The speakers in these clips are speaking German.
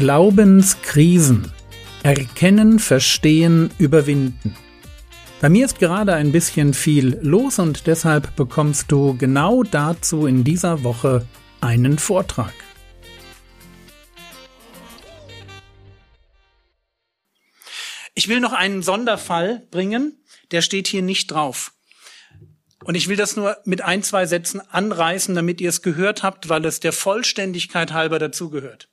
Glaubenskrisen. Erkennen, verstehen, überwinden. Bei mir ist gerade ein bisschen viel los und deshalb bekommst du genau dazu in dieser Woche einen Vortrag. Ich will noch einen Sonderfall bringen, der steht hier nicht drauf. Und ich will das nur mit ein, zwei Sätzen anreißen, damit ihr es gehört habt, weil es der Vollständigkeit halber dazugehört.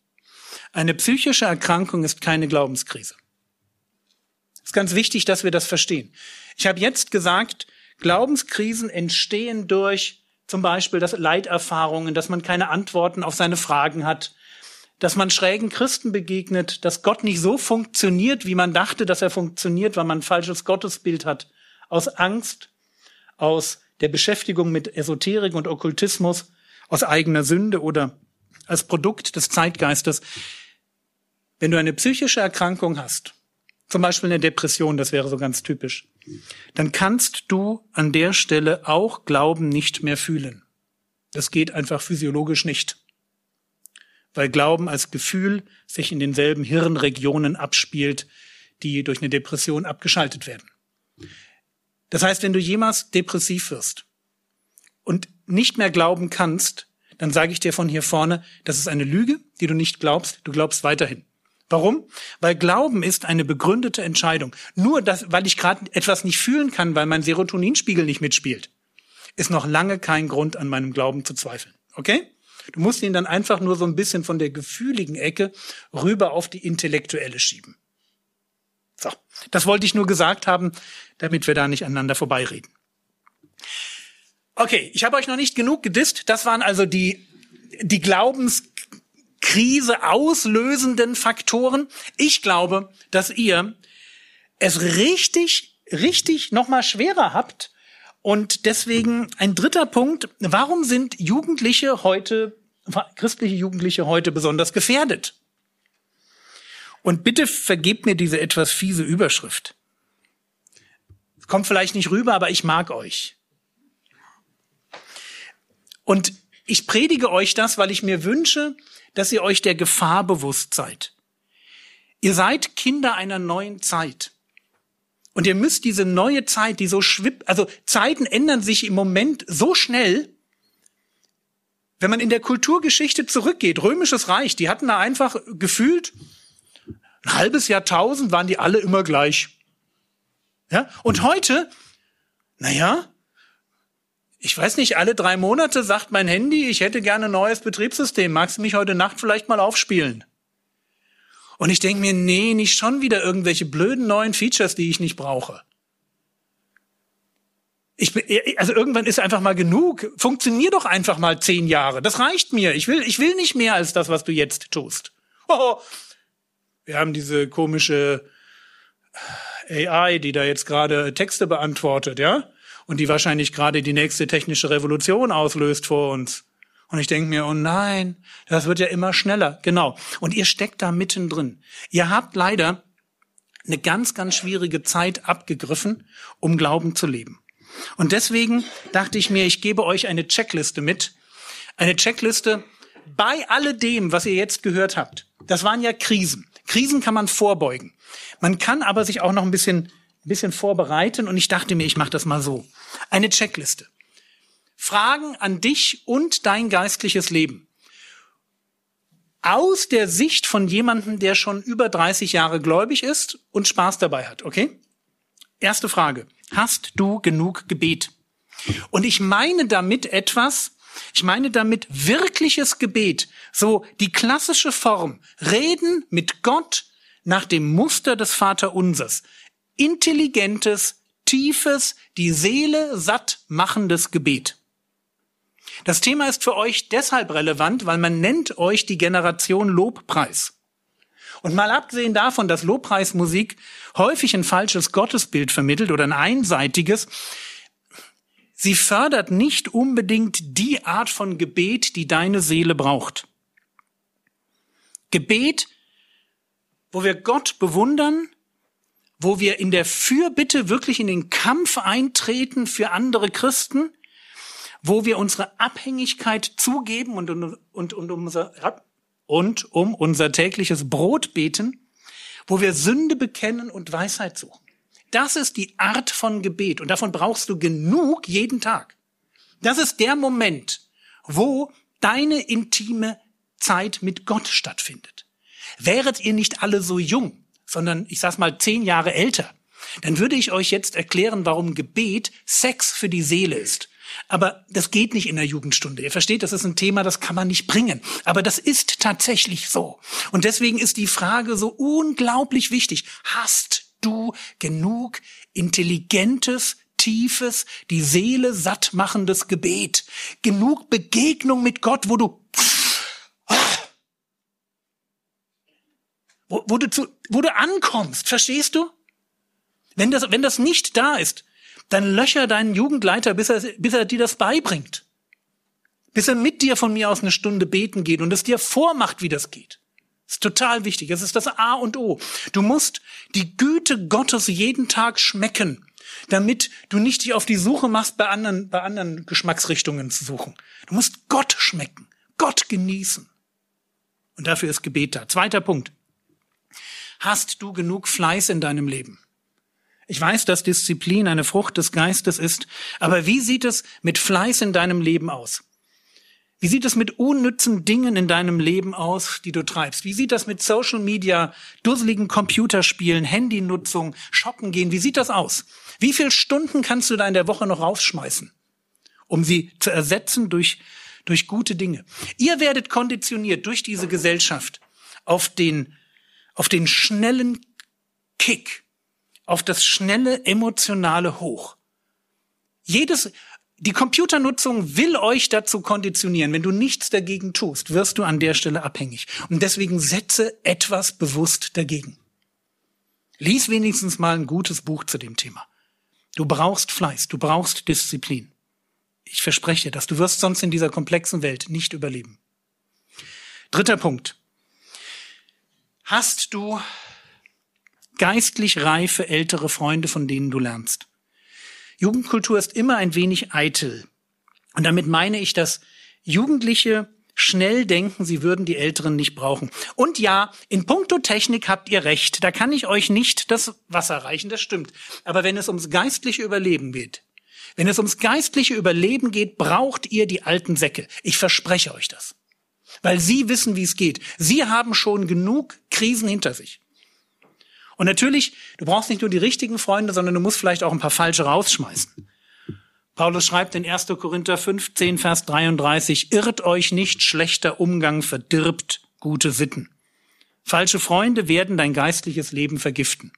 Eine psychische Erkrankung ist keine Glaubenskrise. Es ist ganz wichtig, dass wir das verstehen. Ich habe jetzt gesagt, Glaubenskrisen entstehen durch zum Beispiel das Leiterfahrungen, dass man keine Antworten auf seine Fragen hat, dass man schrägen Christen begegnet, dass Gott nicht so funktioniert, wie man dachte, dass er funktioniert, weil man ein falsches Gottesbild hat, aus Angst, aus der Beschäftigung mit Esoterik und Okkultismus, aus eigener Sünde oder als Produkt des Zeitgeistes. Wenn du eine psychische Erkrankung hast, zum Beispiel eine Depression, das wäre so ganz typisch, dann kannst du an der Stelle auch Glauben nicht mehr fühlen. Das geht einfach physiologisch nicht. Weil Glauben als Gefühl sich in denselben Hirnregionen abspielt, die durch eine Depression abgeschaltet werden. Das heißt, wenn du jemals depressiv wirst und nicht mehr glauben kannst, dann sage ich dir von hier vorne, das ist eine Lüge, die du nicht glaubst, du glaubst weiterhin. Warum? Weil Glauben ist eine begründete Entscheidung. Nur das, weil ich gerade etwas nicht fühlen kann, weil mein Serotoninspiegel nicht mitspielt, ist noch lange kein Grund, an meinem Glauben zu zweifeln. Okay? Du musst ihn dann einfach nur so ein bisschen von der gefühligen Ecke rüber auf die intellektuelle schieben. So, das wollte ich nur gesagt haben, damit wir da nicht aneinander vorbeireden. Okay, ich habe euch noch nicht genug gedisst. Das waren also die, die Glaubenskrise auslösenden Faktoren. Ich glaube, dass ihr es richtig, richtig nochmal schwerer habt. Und deswegen ein dritter Punkt. Warum sind Jugendliche heute, christliche Jugendliche heute besonders gefährdet? Und bitte vergebt mir diese etwas fiese Überschrift. Kommt vielleicht nicht rüber, aber ich mag euch. Und ich predige euch das, weil ich mir wünsche, dass ihr euch der Gefahr bewusst seid. Ihr seid Kinder einer neuen Zeit. Und ihr müsst diese neue Zeit, die so schwippt, also Zeiten ändern sich im Moment so schnell, wenn man in der Kulturgeschichte zurückgeht, römisches Reich, die hatten da einfach gefühlt ein halbes Jahrtausend waren die alle immer gleich. Ja? Und heute, naja, ich weiß nicht, alle drei Monate sagt mein Handy, ich hätte gerne ein neues Betriebssystem. Magst du mich heute Nacht vielleicht mal aufspielen? Und ich denke mir, nee, nicht schon wieder irgendwelche blöden neuen Features, die ich nicht brauche. Ich, also irgendwann ist einfach mal genug. Funktionier doch einfach mal zehn Jahre. Das reicht mir. Ich will, ich will nicht mehr als das, was du jetzt tust. Oh, wir haben diese komische AI, die da jetzt gerade Texte beantwortet, ja? Und die wahrscheinlich gerade die nächste technische Revolution auslöst vor uns. Und ich denke mir, oh nein, das wird ja immer schneller. Genau. Und ihr steckt da mittendrin. Ihr habt leider eine ganz, ganz schwierige Zeit abgegriffen, um Glauben zu leben. Und deswegen dachte ich mir, ich gebe euch eine Checkliste mit. Eine Checkliste bei alledem, was ihr jetzt gehört habt. Das waren ja Krisen. Krisen kann man vorbeugen. Man kann aber sich auch noch ein bisschen ein bisschen vorbereiten und ich dachte mir, ich mache das mal so. Eine Checkliste. Fragen an dich und dein geistliches Leben. Aus der Sicht von jemandem, der schon über 30 Jahre gläubig ist und Spaß dabei hat, okay? Erste Frage. Hast du genug Gebet? Und ich meine damit etwas, ich meine damit wirkliches Gebet, so die klassische Form, reden mit Gott nach dem Muster des Vaterunsers intelligentes, tiefes, die Seele satt machendes Gebet. Das Thema ist für euch deshalb relevant, weil man nennt euch die Generation Lobpreis. Und mal abgesehen davon, dass Lobpreismusik häufig ein falsches Gottesbild vermittelt oder ein einseitiges, sie fördert nicht unbedingt die Art von Gebet, die deine Seele braucht. Gebet, wo wir Gott bewundern, wo wir in der Fürbitte wirklich in den Kampf eintreten für andere Christen, wo wir unsere Abhängigkeit zugeben und, und, und, und unsere und um unser tägliches Brot beten, wo wir Sünde bekennen und Weisheit suchen. Das ist die Art von Gebet und davon brauchst du genug jeden Tag. Das ist der Moment, wo deine intime Zeit mit Gott stattfindet. Wäret ihr nicht alle so jung, sondern ich sag's mal zehn Jahre älter, dann würde ich euch jetzt erklären, warum Gebet Sex für die Seele ist. Aber das geht nicht in der Jugendstunde. Ihr versteht, das ist ein Thema, das kann man nicht bringen. Aber das ist tatsächlich so. Und deswegen ist die Frage so unglaublich wichtig. Hast du genug intelligentes, tiefes, die Seele satt machendes Gebet? Genug Begegnung mit Gott, wo du wo, wo, du zu, wo du ankommst, verstehst du? Wenn das, wenn das nicht da ist, dann löcher deinen Jugendleiter, bis er, bis er dir das beibringt. Bis er mit dir von mir aus eine Stunde beten geht und es dir vormacht, wie das geht. Das ist total wichtig. Das ist das A und O. Du musst die Güte Gottes jeden Tag schmecken, damit du nicht dich auf die Suche machst, bei anderen, bei anderen Geschmacksrichtungen zu suchen. Du musst Gott schmecken, Gott genießen. Und dafür ist Gebet da. Zweiter Punkt. Hast du genug Fleiß in deinem Leben? Ich weiß, dass Disziplin eine Frucht des Geistes ist, aber wie sieht es mit Fleiß in deinem Leben aus? Wie sieht es mit unnützen Dingen in deinem Leben aus, die du treibst? Wie sieht das mit Social Media, dusseligen Computerspielen, Handynutzung, Shoppen gehen? Wie sieht das aus? Wie viele Stunden kannst du da in der Woche noch rausschmeißen, um sie zu ersetzen durch, durch gute Dinge? Ihr werdet konditioniert durch diese Gesellschaft auf den, auf den schnellen Kick, auf das schnelle emotionale Hoch. Jedes, die Computernutzung will euch dazu konditionieren. Wenn du nichts dagegen tust, wirst du an der Stelle abhängig. Und deswegen setze etwas bewusst dagegen. Lies wenigstens mal ein gutes Buch zu dem Thema. Du brauchst Fleiß, du brauchst Disziplin. Ich verspreche dir das. Du wirst sonst in dieser komplexen Welt nicht überleben. Dritter Punkt. Hast du geistlich reife ältere Freunde, von denen du lernst. Jugendkultur ist immer ein wenig eitel. Und damit meine ich, dass Jugendliche schnell denken, sie würden die Älteren nicht brauchen. Und ja, in puncto Technik habt ihr recht. Da kann ich euch nicht das Wasser reichen, das stimmt. Aber wenn es ums geistliche Überleben geht, wenn es ums geistliche Überleben geht, braucht ihr die alten Säcke. Ich verspreche euch das. Weil sie wissen, wie es geht. Sie haben schon genug Krisen hinter sich. Und natürlich, du brauchst nicht nur die richtigen Freunde, sondern du musst vielleicht auch ein paar falsche rausschmeißen. Paulus schreibt in 1. Korinther 15, Vers 33, irrt euch nicht, schlechter Umgang verdirbt gute Sitten. Falsche Freunde werden dein geistliches Leben vergiften.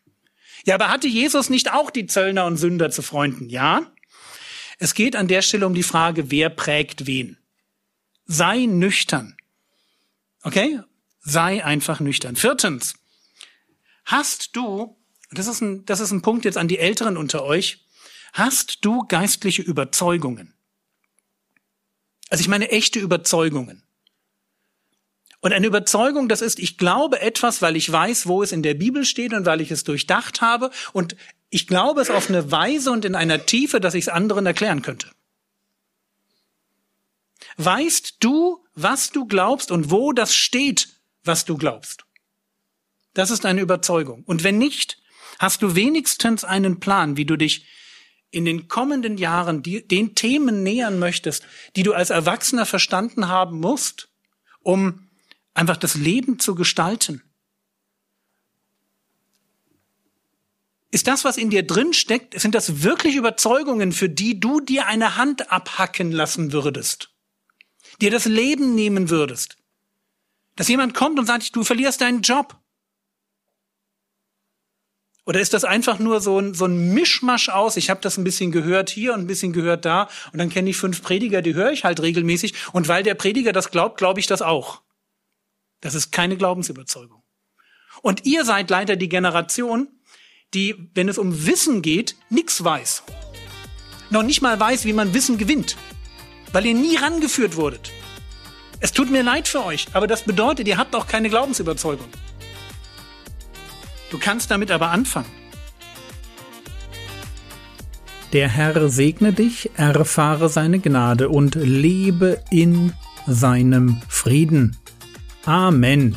Ja, aber hatte Jesus nicht auch die Zöllner und Sünder zu Freunden? Ja. Es geht an der Stelle um die Frage, wer prägt wen. Sei nüchtern. Okay? Sei einfach nüchtern. Viertens. Hast du, das ist ein, das ist ein Punkt jetzt an die Älteren unter euch, hast du geistliche Überzeugungen? Also ich meine echte Überzeugungen. Und eine Überzeugung, das ist, ich glaube etwas, weil ich weiß, wo es in der Bibel steht und weil ich es durchdacht habe. Und ich glaube es auf eine Weise und in einer Tiefe, dass ich es anderen erklären könnte. Weißt du, was du glaubst und wo das steht, was du glaubst? Das ist eine Überzeugung. Und wenn nicht, hast du wenigstens einen Plan, wie du dich in den kommenden Jahren die, den Themen nähern möchtest, die du als Erwachsener verstanden haben musst, um einfach das Leben zu gestalten. Ist das, was in dir drin steckt, sind das wirklich Überzeugungen, für die du dir eine Hand abhacken lassen würdest? Dir das Leben nehmen würdest? Dass jemand kommt und sagt, du verlierst deinen Job. Oder ist das einfach nur so ein, so ein Mischmasch aus? Ich habe das ein bisschen gehört hier und ein bisschen gehört da und dann kenne ich fünf Prediger, die höre ich halt regelmäßig und weil der Prediger das glaubt, glaube ich das auch. Das ist keine Glaubensüberzeugung. Und ihr seid leider die Generation, die, wenn es um Wissen geht, nichts weiß. Noch nicht mal weiß, wie man Wissen gewinnt, weil ihr nie rangeführt wurdet. Es tut mir leid für euch, aber das bedeutet, ihr habt auch keine Glaubensüberzeugung. Du kannst damit aber anfangen. Der Herr segne dich, erfahre seine Gnade und lebe in seinem Frieden. Amen.